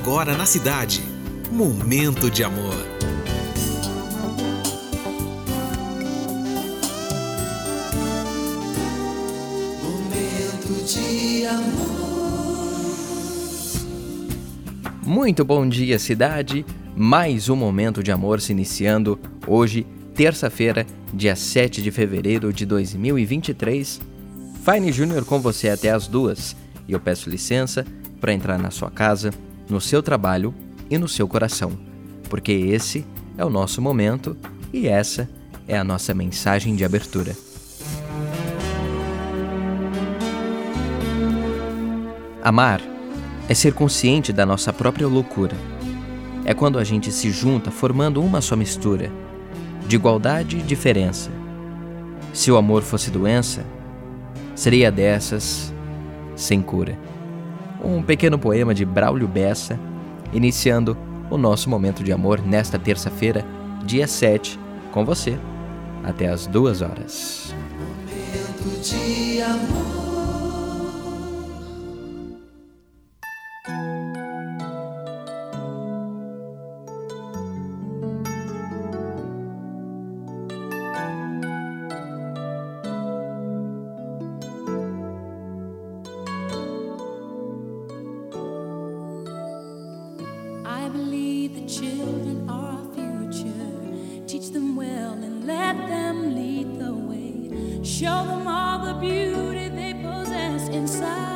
agora na cidade. Momento de amor. Momento de amor. Muito bom dia, cidade. Mais um momento de amor se iniciando hoje, terça-feira, dia 7 de fevereiro de 2023. Fine Júnior com você até as duas. E eu peço licença para entrar na sua casa, no seu trabalho e no seu coração, porque esse é o nosso momento e essa é a nossa mensagem de abertura. Amar é ser consciente da nossa própria loucura. É quando a gente se junta formando uma só mistura, de igualdade e diferença. Se o amor fosse doença, seria dessas sem cura. Um pequeno poema de Braulio Bessa, iniciando o nosso momento de amor nesta terça-feira, dia 7, com você, até as duas horas. Momento de amor. Believe the children are our future. Teach them well and let them lead the way. Show them all the beauty they possess inside.